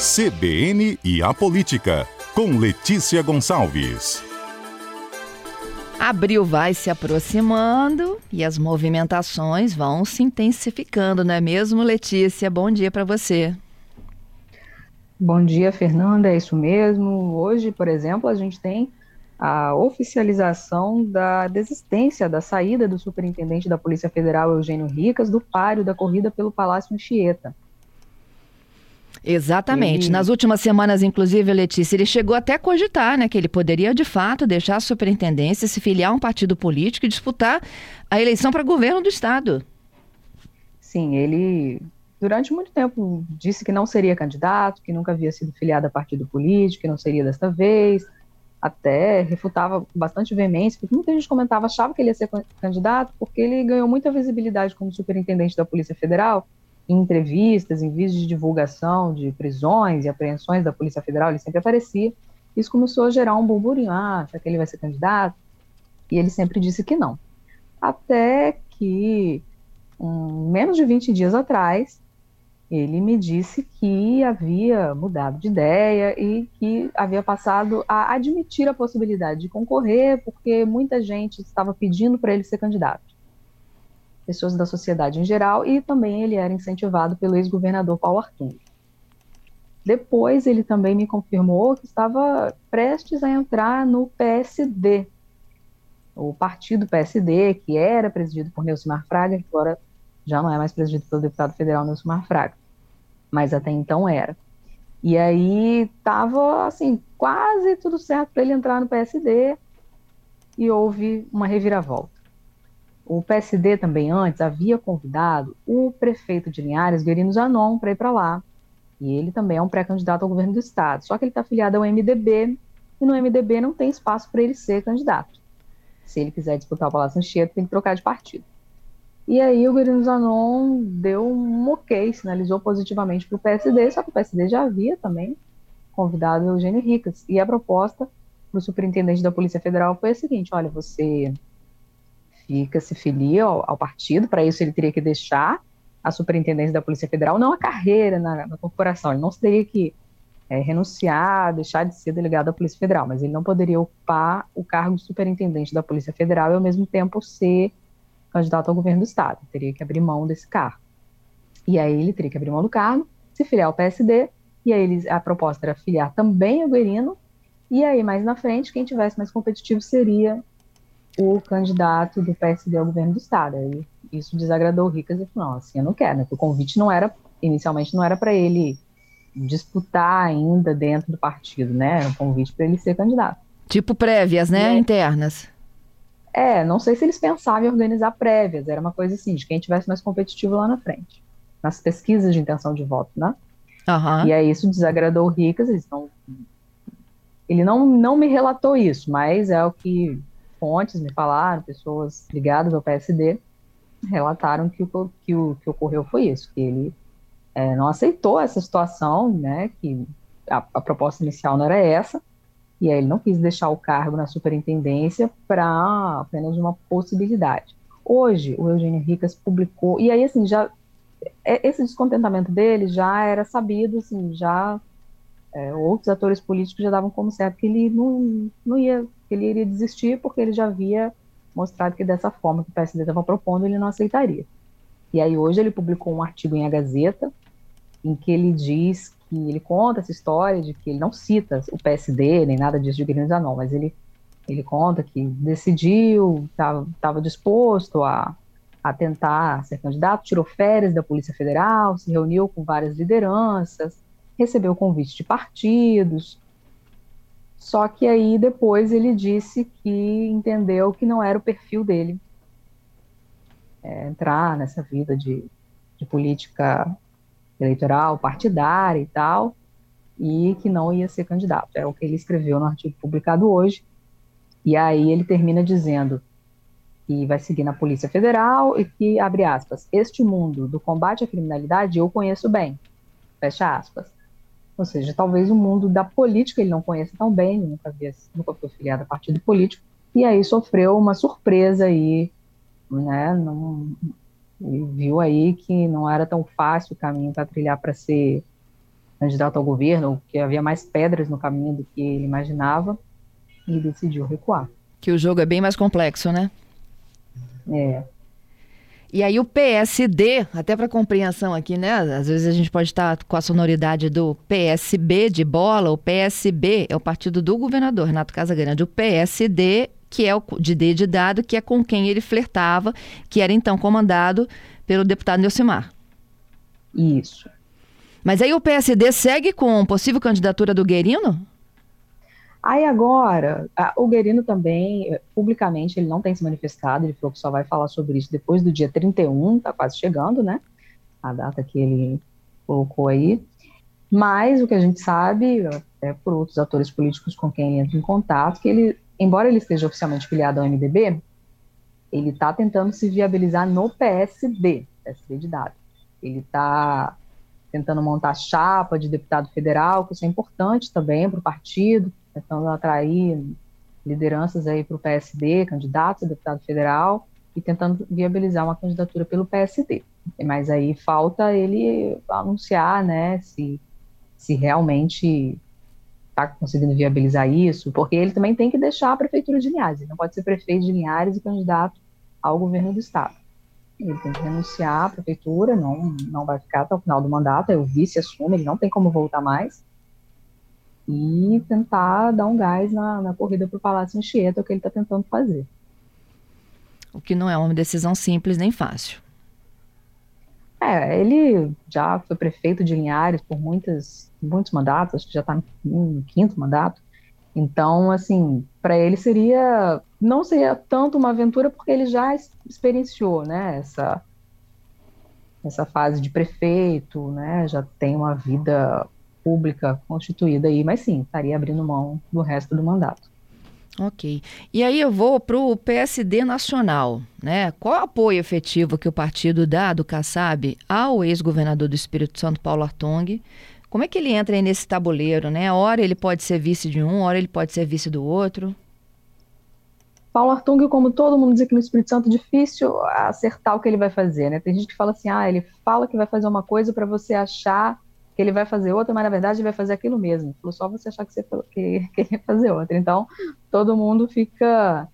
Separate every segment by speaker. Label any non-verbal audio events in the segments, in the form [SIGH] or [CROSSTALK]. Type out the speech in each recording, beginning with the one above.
Speaker 1: CBN e a Política, com Letícia Gonçalves.
Speaker 2: Abril vai se aproximando e as movimentações vão se intensificando, não é mesmo, Letícia? Bom dia para você.
Speaker 3: Bom dia, Fernanda. É isso mesmo. Hoje, por exemplo, a gente tem a oficialização da desistência da saída do superintendente da Polícia Federal, Eugênio Ricas, do páreo da corrida pelo Palácio Anchieta.
Speaker 2: Exatamente. Nas últimas semanas, inclusive, Letícia, ele chegou até a cogitar né, que ele poderia, de fato, deixar a superintendência, se filiar a um partido político e disputar a eleição para governo do Estado.
Speaker 3: Sim, ele, durante muito tempo, disse que não seria candidato, que nunca havia sido filiado a partido político, que não seria desta vez. Até refutava bastante veemência, porque muita gente comentava, achava que ele ia ser candidato, porque ele ganhou muita visibilidade como superintendente da Polícia Federal em entrevistas, em vídeos de divulgação de prisões e apreensões da Polícia Federal, ele sempre aparecia. Isso começou a gerar um burburinho, ah, será que ele vai ser candidato? E ele sempre disse que não. Até que, um, menos de 20 dias atrás, ele me disse que havia mudado de ideia e que havia passado a admitir a possibilidade de concorrer, porque muita gente estava pedindo para ele ser candidato pessoas da sociedade em geral, e também ele era incentivado pelo ex-governador Paulo Artung. Depois ele também me confirmou que estava prestes a entrar no PSD, o partido PSD, que era presidido por Nelson Fraga, que agora já não é mais presidido pelo deputado federal Nelson Fraga, mas até então era. E aí estava assim, quase tudo certo para ele entrar no PSD e houve uma reviravolta. O PSD também antes havia convidado o prefeito de Linhares, Guerino Zanon, para ir para lá. E ele também é um pré-candidato ao governo do estado. Só que ele está afiliado ao MDB e no MDB não tem espaço para ele ser candidato. Se ele quiser disputar o Palácio Anchieta, tem que trocar de partido. E aí o Guerino Zanon deu um ok, sinalizou positivamente para o PSD, só que o PSD já havia também convidado o Eugênio Ricas. E a proposta para o superintendente da Polícia Federal foi a seguinte: olha, você se filia ao, ao partido, para isso ele teria que deixar a superintendência da Polícia Federal, não a carreira na, na corporação, ele não teria que é, renunciar, deixar de ser delegado da Polícia Federal, mas ele não poderia ocupar o cargo de superintendente da Polícia Federal e ao mesmo tempo ser candidato ao governo do Estado, teria que abrir mão desse cargo. E aí ele teria que abrir mão do cargo, se filiar ao PSD, e aí eles, a proposta era filiar também o Guerino, e aí mais na frente, quem tivesse mais competitivo seria o candidato do PSD ao governo do estado. Aí isso desagradou o Ricas e falou, não, assim, eu não quero, né? o convite não era, inicialmente não era para ele disputar ainda dentro do partido, né? Era um convite para ele ser candidato.
Speaker 2: Tipo prévias, né? Internas.
Speaker 3: É, não sei se eles pensavam em organizar prévias, era uma coisa assim, de quem tivesse mais competitivo lá na frente, nas pesquisas de intenção de voto, né? Uhum. E aí isso desagradou o Ricas, eles não, ele não, não me relatou isso, mas é o que fontes me falaram, pessoas ligadas ao PSD, relataram que o que, o, que ocorreu foi isso, que ele é, não aceitou essa situação, né, que a, a, proposta inicial não era essa, e aí ele não quis deixar o cargo na superintendência para apenas uma possibilidade. Hoje, o Eugênio Ricas publicou, e aí, assim, já, é, esse descontentamento dele já era sabido, assim, já é, outros atores políticos já davam como certo que ele não, não ia que ele iria desistir porque ele já havia mostrado que dessa forma que o PSD estava propondo ele não aceitaria. E aí hoje ele publicou um artigo em A Gazeta em que ele diz que ele conta essa história de que ele não cita o PSD nem nada disso de Guilherme Zanon, mas ele ele conta que decidiu, estava disposto a, a tentar ser candidato, tirou férias da Polícia Federal, se reuniu com várias lideranças, recebeu convite de partidos, só que aí depois ele disse que entendeu que não era o perfil dele é, entrar nessa vida de, de política eleitoral, partidária e tal, e que não ia ser candidato. É o que ele escreveu no artigo publicado hoje. E aí ele termina dizendo que vai seguir na Polícia Federal e que, abre aspas, este mundo do combate à criminalidade eu conheço bem, fecha aspas. Ou seja, talvez o mundo da política ele não conheça tão bem, nunca, havia, nunca foi filiado a partido político, e aí sofreu uma surpresa aí, né? Não, viu aí que não era tão fácil o caminho para trilhar para ser candidato ao governo, que havia mais pedras no caminho do que ele imaginava, e decidiu recuar.
Speaker 2: Que o jogo é bem mais complexo, né?
Speaker 3: É.
Speaker 2: E aí o PSD, até para compreensão aqui, né? Às vezes a gente pode estar com a sonoridade do PSB de bola. O PSB é o partido do governador Renato Casagrande. O PSD, que é o de D de dado, que é com quem ele flertava, que era então comandado pelo deputado Neucimar.
Speaker 3: Isso.
Speaker 2: Mas aí o PSD segue com possível candidatura do Guerino?
Speaker 3: Aí agora, o Guerino também, eh, publicamente, ele não tem se manifestado, ele falou que só vai falar sobre isso depois do dia 31, tá quase chegando, né? A data que ele colocou aí. Mas o que a gente sabe, até por outros atores políticos com quem ele entra em contato, que ele, embora ele esteja oficialmente filiado ao MDB, ele está tentando se viabilizar no PSD, PSD de dados. Ele está tentando montar chapa de deputado federal, que isso é importante também para o partido, tentando atrair lideranças aí para o PSD, candidatos a deputado federal, e tentando viabilizar uma candidatura pelo PSD. Mas aí falta ele anunciar, né, se, se realmente está conseguindo viabilizar isso, porque ele também tem que deixar a prefeitura de Linhares, ele não pode ser prefeito de Linhares e candidato ao governo do estado. Ele tem que renunciar à prefeitura, não, não vai ficar até o final do mandato, aí o vice assume, ele não tem como voltar mais, e tentar dar um gás na, na corrida para o Palácio Anchieta, o que ele está tentando fazer.
Speaker 2: O que não é uma decisão simples nem fácil.
Speaker 3: É, ele já foi prefeito de Linhares por muitas, muitos mandatos, acho que já está no quinto mandato. Então, assim, para ele seria não seria tanto uma aventura porque ele já experienciou, né, essa essa fase de prefeito, né, já tem uma vida pública constituída aí, mas sim, estaria abrindo mão do resto do mandato.
Speaker 2: Ok. E aí eu vou para o PSD Nacional, né? Qual o apoio efetivo que o partido dá do Kassab ao ex-governador do Espírito Santo, Paulo Artung? Como é que ele entra aí nesse tabuleiro, né? Hora ele pode ser vice de um, hora ele pode ser vice do outro.
Speaker 3: Paulo Artung, como todo mundo diz aqui no Espírito Santo, difícil acertar o que ele vai fazer, né? Tem gente que fala assim, ah, ele fala que vai fazer uma coisa para você achar que ele vai fazer outra, mas na verdade ele vai fazer aquilo mesmo. Falou só você achar que você que, [LAUGHS] que ele ia fazer outra. Então, todo mundo fica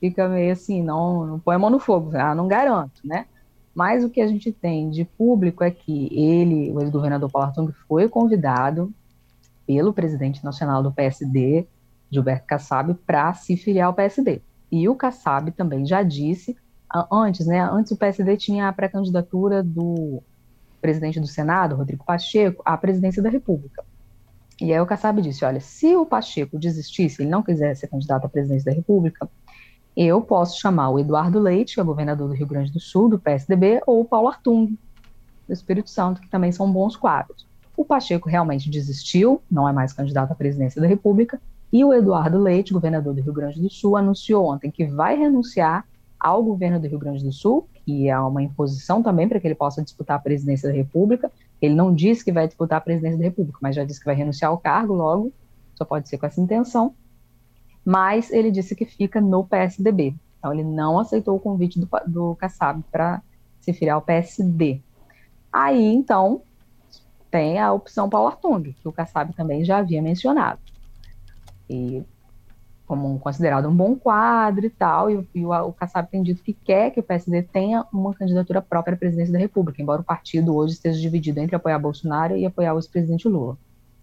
Speaker 3: fica meio assim, não, não põe a mão no fogo, ah, não garanto, né? Mas o que a gente tem de público é que ele, o ex-governador Paulo Artung, foi convidado pelo presidente nacional do PSD, Gilberto Kassab, para se filiar ao PSD. E o Kassab também já disse, antes, né, antes o PSD tinha a pré-candidatura do presidente do Senado, Rodrigo Pacheco, à presidência da República. E aí o Kassab disse, olha, se o Pacheco desistisse, ele não quiser ser candidato à presidência da República, eu posso chamar o Eduardo Leite, que é governador do Rio Grande do Sul, do PSDB, ou o Paulo Artung, do Espírito Santo, que também são bons quadros. O Pacheco realmente desistiu, não é mais candidato à presidência da República, e o Eduardo Leite, governador do Rio Grande do Sul, anunciou ontem que vai renunciar ao governo do Rio Grande do Sul que há uma imposição também para que ele possa disputar a presidência da República. Ele não disse que vai disputar a presidência da República, mas já disse que vai renunciar ao cargo logo, só pode ser com essa intenção. Mas ele disse que fica no PSDB. Então ele não aceitou o convite do, do Kassab para se filiar ao PSD. Aí, então, tem a opção Paulo Artung, que o Kassab também já havia mencionado. E como considerado um bom quadro e tal, e, e o, o Kassab tem dito que quer que o PSD tenha uma candidatura própria à presidência da República, embora o partido hoje esteja dividido entre apoiar Bolsonaro e apoiar o ex-presidente Lula.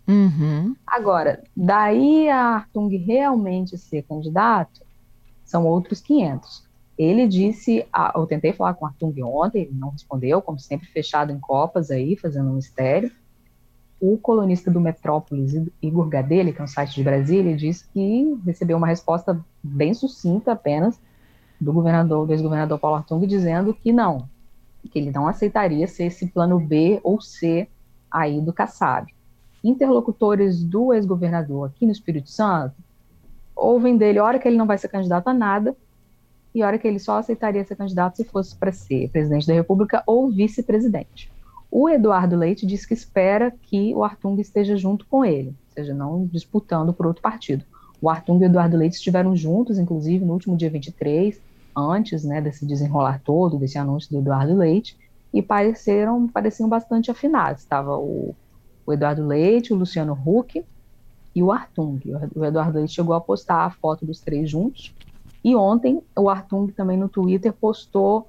Speaker 2: Uhum.
Speaker 3: Agora, daí a Artung realmente ser candidato, são outros 500. Ele disse, ah, eu tentei falar com o Artung ontem, ele não respondeu, como sempre, fechado em copas aí, fazendo um mistério o colunista do Metrópolis, Igor Gadelha, que é um site de Brasília, disse que recebeu uma resposta bem sucinta apenas do governador, do ex-governador Paulo Artung, dizendo que não, que ele não aceitaria ser esse plano B ou C aí do Kassab. Interlocutores do ex-governador aqui no Espírito Santo ouvem dele hora que ele não vai ser candidato a nada e hora que ele só aceitaria ser candidato se fosse para ser presidente da República ou vice-presidente. O Eduardo Leite diz que espera que o Artung esteja junto com ele, ou seja, não disputando por outro partido. O Artung e o Eduardo Leite estiveram juntos, inclusive, no último dia 23, antes né, desse desenrolar todo, desse anúncio do Eduardo Leite, e pareceram, pareciam bastante afinados. Estava o, o Eduardo Leite, o Luciano Huck e o Artung. O Eduardo Leite chegou a postar a foto dos três juntos. E ontem o Artung também no Twitter postou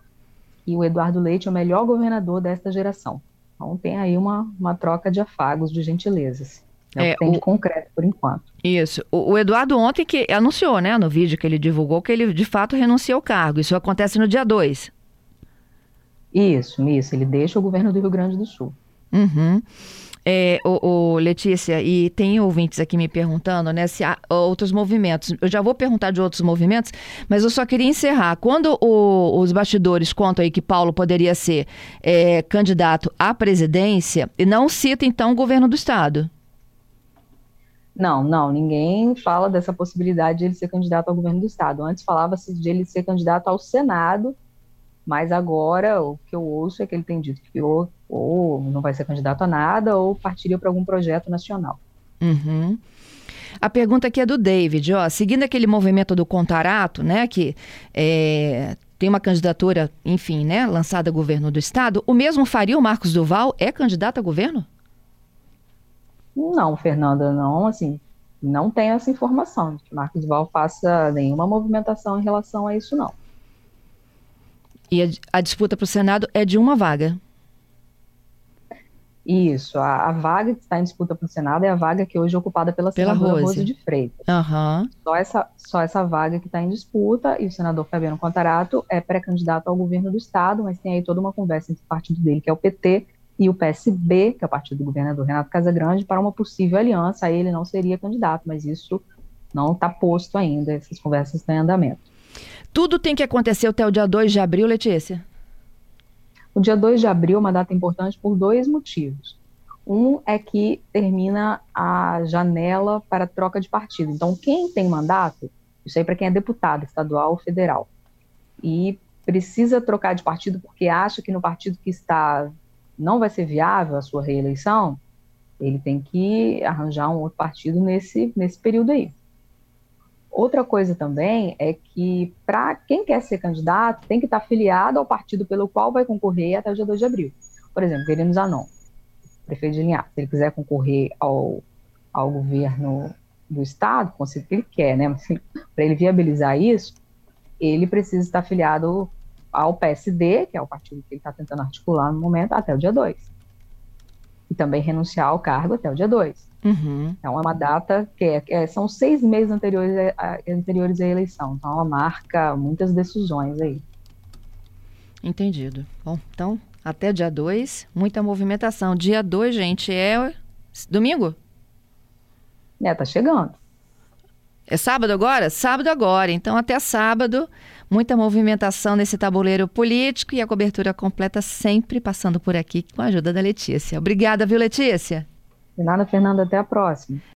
Speaker 3: que o Eduardo Leite é o melhor governador desta geração. Então tem aí uma, uma troca de afagos, de gentilezas. É, é o que tem de concreto por enquanto.
Speaker 2: Isso. O, o, Eduardo ontem que anunciou, né, no vídeo que ele divulgou, que ele de fato renuncia ao cargo. Isso acontece no dia 2.
Speaker 3: Isso, isso. Ele deixa o governo do Rio Grande do Sul.
Speaker 2: Uhum. É, o, o, Letícia, e tem ouvintes aqui me perguntando né, se há outros movimentos. Eu já vou perguntar de outros movimentos, mas eu só queria encerrar. Quando o, os bastidores contam aí que Paulo poderia ser é, candidato à presidência, e não cita então o governo do Estado.
Speaker 3: Não, não, ninguém fala dessa possibilidade de ele ser candidato ao governo do Estado. Antes falava-se de ele ser candidato ao Senado, mas agora o que eu ouço é que ele tem dito que ou, não vai ser candidato a nada ou partiria para algum projeto nacional.
Speaker 2: Uhum. A pergunta aqui é do David, ó, seguindo aquele movimento do Contarato, né, que é, tem uma candidatura, enfim, né, lançada a governo do estado, o mesmo faria o Marcos Duval? É candidato a governo?
Speaker 3: Não, Fernanda, não, assim, não tem essa informação de que Marcos Duval faça nenhuma movimentação em relação a isso, não.
Speaker 2: E a, a disputa para o Senado é de uma vaga.
Speaker 3: Isso, a, a, vaga que está em disputa para o Senado é a vaga que hoje é ocupada pela, pela senadora Rose. Rose de Freitas.
Speaker 2: Uhum.
Speaker 3: Só, essa, só essa vaga que está em disputa, e o senador Fabiano Contarato é pré-candidato ao governo do Estado, mas tem aí toda uma conversa entre o partido dele, que é o PT, e o PSB, que é o partido do governador Renato Casagrande, para uma possível aliança. Aí ele não seria candidato, mas isso não está posto ainda, essas conversas estão em andamento.
Speaker 2: Tudo tem que acontecer até o dia 2 de abril, Letícia?
Speaker 3: O dia 2 de abril é uma data importante por dois motivos. Um é que termina a janela para troca de partido. Então, quem tem mandato, isso aí para quem é deputado estadual ou federal, e precisa trocar de partido porque acha que no partido que está não vai ser viável a sua reeleição, ele tem que arranjar um outro partido nesse, nesse período aí. Outra coisa também é que, para quem quer ser candidato, tem que estar afiliado ao partido pelo qual vai concorrer até o dia 2 de abril. Por exemplo, Querido Zanon, prefeito de Linhares, se ele quiser concorrer ao, ao governo do Estado, consigo que ele quer, né? Mas [LAUGHS] para ele viabilizar isso, ele precisa estar afiliado ao PSD, que é o partido que ele está tentando articular no momento, até o dia 2. E também renunciar ao cargo até o dia 2.
Speaker 2: Uhum.
Speaker 3: Então, é uma data que é, é, são seis meses anteriores, a, anteriores à eleição. Então, ela marca muitas decisões aí.
Speaker 2: Entendido. Bom, então, até dia 2, muita movimentação. Dia 2, gente, é domingo?
Speaker 3: É, tá chegando.
Speaker 2: É sábado agora? Sábado agora. Então, até sábado, muita movimentação nesse tabuleiro político e a cobertura completa sempre passando por aqui com a ajuda da Letícia. Obrigada, viu, Letícia?
Speaker 3: De nada, Fernanda. Até a próxima.